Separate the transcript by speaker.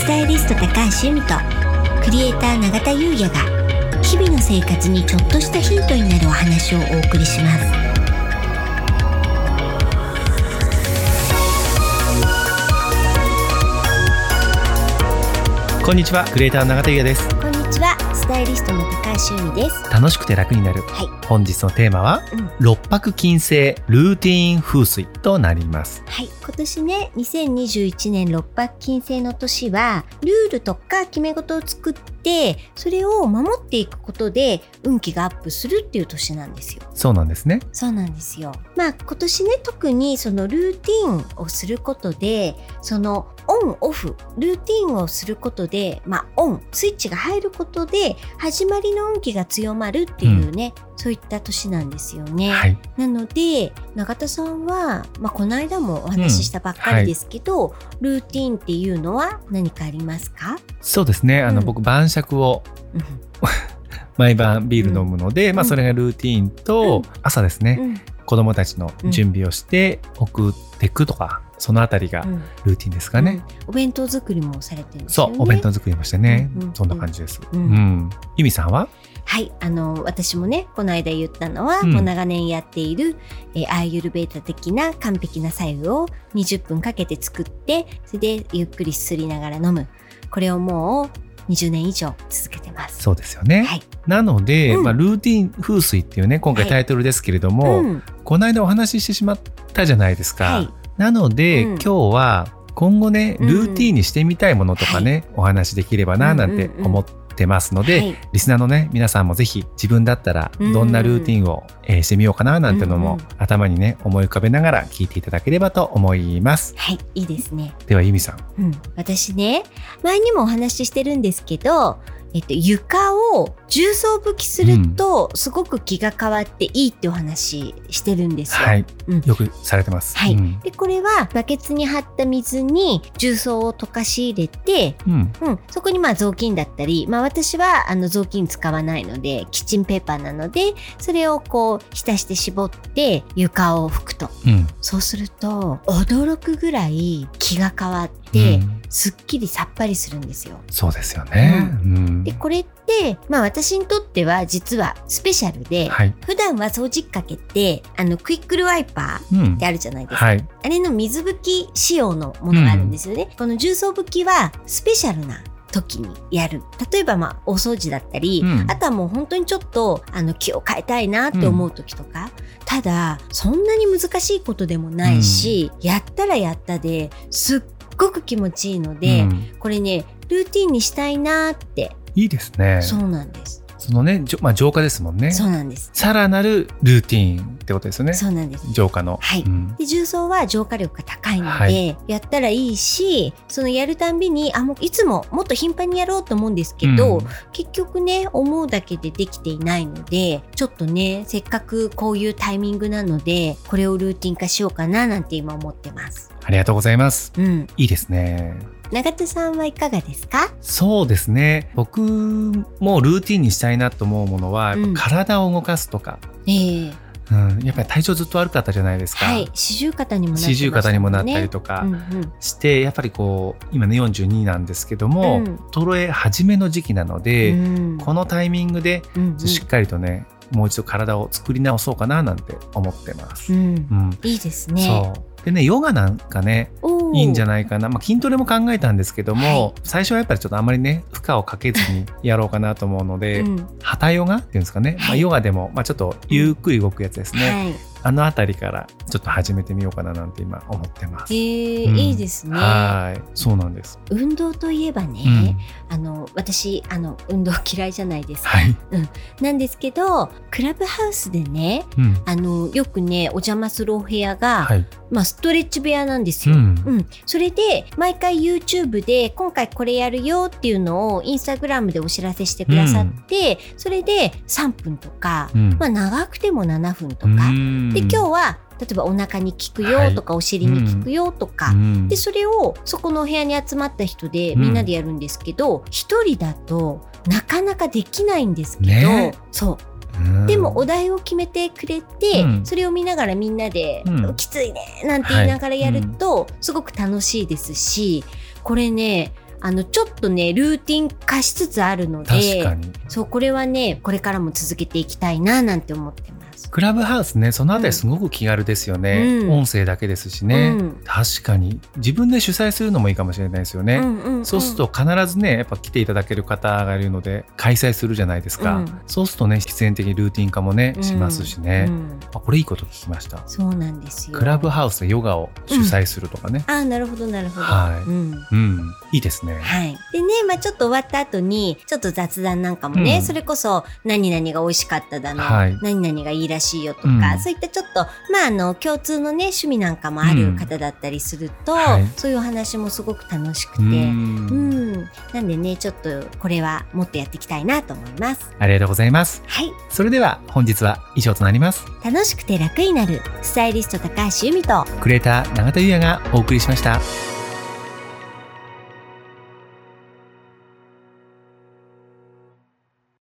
Speaker 1: スタイリスト高橋由美とクリエイター永田優也が日々の生活にちょっとしたヒントになるお話をお送りします。
Speaker 2: こんにちはクリエイター永田優也です。
Speaker 1: こんにちはスタイリストの高橋由美です。
Speaker 2: 楽しくて楽になる。
Speaker 1: はい、
Speaker 2: 本日のテーマは
Speaker 1: うん。
Speaker 2: 六白金星ルーティーン風水となります。
Speaker 1: はい、今年ね2021年六白金星の年はルールとか決め事を作ってそれを守っていくことで運気がアップするっていう年なんですよ。
Speaker 2: そうなんですね。
Speaker 1: そうなんですよ。まあ今年ね特にそのルーティンをすることでそのオンオフルーティンをすることでまあオンスイッチが入ることで始まりの運気が強まるっていうね、そういった年なんですよね。
Speaker 2: はい。
Speaker 1: なので永田さんは、まあ、この間もお話ししたばっかりですけど、ルーティンっていうのは何かありますか、
Speaker 2: そうですね。あの、
Speaker 1: うん。
Speaker 2: 僕晩酌を
Speaker 1: うん。
Speaker 2: 毎晩ビール飲むので、まあそれがルーティーンと、
Speaker 1: うん。
Speaker 2: 朝ですね、
Speaker 1: うん。
Speaker 2: 子供たちの準備をして送っていくとか、そのあたりが
Speaker 1: うん。
Speaker 2: ルーティンですかね、
Speaker 1: うん。お弁当作りもされてるんですね。
Speaker 2: うお弁当作りもしてね、
Speaker 1: うんうん
Speaker 2: そんな感じです。
Speaker 1: う
Speaker 2: うん。ん、ゆみさんは？
Speaker 1: はい、あの私もねこの間言ったのは、
Speaker 2: うん。
Speaker 1: もう長年やっている、えーアーユルベータ的な完璧な白湯を20分かけて作ってそれでゆっくりすすりながら飲む。これをもう20年以上続けてます。
Speaker 2: そうですよね、
Speaker 1: はい、
Speaker 2: なので、
Speaker 1: うん。
Speaker 2: まあ、ルーティン風水っていうね今回
Speaker 1: はい。
Speaker 2: タイトルですけれども、
Speaker 1: うん。
Speaker 2: この間お話ししてしまったじゃないですか、
Speaker 1: はい
Speaker 2: なので、
Speaker 1: うん。
Speaker 2: 今日は今後ね
Speaker 1: うん。
Speaker 2: ルーティンにしてみたいものとかね、お話できればななんて
Speaker 1: うんうんうん
Speaker 2: 思ってますので、
Speaker 1: はい。
Speaker 2: リスナーのね皆さんもぜひ自分だったらどんなルーティンを、えーしてみようかななんてのも、
Speaker 1: うんうん
Speaker 2: 頭にね思い浮かべながら聞いていただければと思います。
Speaker 1: はい、いいですね。
Speaker 2: ではゆみさん。
Speaker 1: うん、私ね前にもお話ししてるんですけど、えっと、床を重層拭きすると、すごく気が変わっていいってお話してるんですよ。
Speaker 2: はい、
Speaker 1: うん。
Speaker 2: よくされてます。
Speaker 1: はい。
Speaker 2: うん。
Speaker 1: でこれはバケツに張った水に重曹を溶かし入れて、
Speaker 2: うん。
Speaker 1: うん、そこにまあ雑巾だったり、まあ、私はあの雑巾使わないのでキッチンペーパーなのでそれをこう浸して絞って床を拭くと。
Speaker 2: うん。
Speaker 1: そうすると驚くぐらい気が変わって、
Speaker 2: うん。
Speaker 1: すっきりさっぱりするんですよ。
Speaker 2: そうですよね、うん
Speaker 1: でこれって、まあ、私にとっては実はスペシャルで、
Speaker 2: はい、
Speaker 1: 普段は掃除機かけてあのクイックルワイパー
Speaker 2: うん。
Speaker 1: ってあるじゃないですか。
Speaker 2: はい。
Speaker 1: あれの水拭き仕様のものがあるんですよね。この重曹拭きはスペシャルな時にやる。例えばまあお掃除だったり、
Speaker 2: うん。
Speaker 1: あとはもう本当にちょっとあの気を変えたいなって思う時とか、ただそんなに難しいことでもないし、やったらやったですっごく気持ちいいので、
Speaker 2: うん。
Speaker 1: これねルーティンにしたいなって、
Speaker 2: いいですね
Speaker 1: そうなんです。
Speaker 2: そのね、じょまあ、浄化ですもんね。
Speaker 1: そうなんです。
Speaker 2: さらなるルーティーンってことですよね。
Speaker 1: そうなんです。
Speaker 2: 浄化の。
Speaker 1: はい
Speaker 2: うん
Speaker 1: で重曹は浄化力が高いので、
Speaker 2: はい
Speaker 1: やったらいいしそのやるたんびにあもういつももっと頻繁にやろうと思うんですけど、
Speaker 2: うん
Speaker 1: 結局ね思うだけでできていないのでちょっとねせっかくこういうタイミングなのでこれをルーティン化しようかななんて今思ってます。
Speaker 2: ありがとうございます。
Speaker 1: うん、
Speaker 2: いいですね。
Speaker 1: 永田さんはいかがですか？
Speaker 2: そうですね。僕もルーティンにしたいなと思うものは、体を動かすとか、
Speaker 1: ええ。
Speaker 2: うん、やっぱり体調ずっと悪かったじゃないですか。
Speaker 1: はい。四十肩にもなってま
Speaker 2: 四十肩にもなったり
Speaker 1: と
Speaker 2: とか
Speaker 1: うんうん。
Speaker 2: して、やっぱりこう今ね42なんですけども、
Speaker 1: うん。
Speaker 2: 衰え始めの時期なので、
Speaker 1: うん。
Speaker 2: このタイミングで
Speaker 1: うんうん。
Speaker 2: しっかりとね、もう一度体を作り直そうかななんて思ってます。
Speaker 1: うん。
Speaker 2: うん。
Speaker 1: いいですね。
Speaker 2: そう。でねヨガなんかねいいんじゃないかな、まあ、筋トレも考えたんですけども、
Speaker 1: はい。
Speaker 2: 最初はやっぱりちょっとあんまりね負荷をかけずにやろうかなと思うので、
Speaker 1: うん。
Speaker 2: 旗ヨガっていうんですかね、まあ、
Speaker 1: はい
Speaker 2: ヨガでも、まあ、ちょっとゆっくり動くやつですね、
Speaker 1: はい。
Speaker 2: あの辺りからちょっと始めてみようかななんて今思ってます。
Speaker 1: えー
Speaker 2: うん。
Speaker 1: いいですね。
Speaker 2: はい。そうなんです、
Speaker 1: 運動といえばね、
Speaker 2: うん。
Speaker 1: あの私あの運動嫌いじゃないですか。
Speaker 2: はい、
Speaker 1: なんですけどクラブハウスでね
Speaker 2: うん。
Speaker 1: あのよくねお邪魔するお部屋が、
Speaker 2: はい。
Speaker 1: まあ、ストレッチ部屋なんですよ。
Speaker 2: うん。
Speaker 1: うん、それで毎回 YouTube で今回これやるよっていうのをインスタグラムでお知らせしてくださって、それで3分とか、
Speaker 2: うん。
Speaker 1: まあ、長くても7分と
Speaker 2: う
Speaker 1: か、
Speaker 2: ん。
Speaker 1: で今日は例えばお腹に効くよとか、お尻に効くよとか、
Speaker 2: うん。
Speaker 1: でそれをそこのお部屋に集まった人で
Speaker 2: うん
Speaker 1: みんなでやるんですけど一、人だとなかなかできないんですけど、
Speaker 2: ね。
Speaker 1: そう。
Speaker 2: うん。
Speaker 1: でもお題を決めてくれて、
Speaker 2: うん。
Speaker 1: それを見ながらみんなで、
Speaker 2: うん
Speaker 1: きついねなんて言いながらやると、すごく楽しいですしこれねあのちょっとねルーティン化しつつあるの
Speaker 2: 確
Speaker 1: で。そうこれはねこれからも続けていきたいななんて思ってます。
Speaker 2: クラブハウスね、そのあたりすごく気軽ですよね。
Speaker 1: うん
Speaker 2: 音声だけですしね、
Speaker 1: うん
Speaker 2: 確かに。自分で主催するのもいいかもしれないですよね。
Speaker 1: うんうんうん
Speaker 2: そうすると必ずね、やっぱ来ていただける方がいるので、開催するじゃないですか。
Speaker 1: うん
Speaker 2: そうするとね、必然的にルーティン化もね、しますしね。
Speaker 1: うん
Speaker 2: あこれいいこと聞きました。
Speaker 1: そうなんですよ。
Speaker 2: クラブハウスでヨガを主催するとかね。
Speaker 1: あーなるほどなるほど。
Speaker 2: はい
Speaker 1: うん
Speaker 2: うん、いいですね。
Speaker 1: はい。でね、まあちょっと終わった後に、ちょっと雑談なんかもね、
Speaker 2: うん
Speaker 1: それこそ、何々が美味しかっただの、
Speaker 2: はい
Speaker 1: 何々がいいらしいよとか、
Speaker 2: うん
Speaker 1: そういったちょっと、まああの、共通のね、趣味なんかもある方だったりすると、
Speaker 2: はい
Speaker 1: そういうお話もすごく楽しくて、
Speaker 2: う
Speaker 1: うんん。なんでね、ちょっと、これはもっとやっていきたいなと思います。
Speaker 2: ありがとうございます。
Speaker 1: はい。
Speaker 2: それでは本日は以上となります。
Speaker 1: 楽しくて楽になる、スタイリスト高橋由美と、
Speaker 2: クレーター永田優也がお送りしました。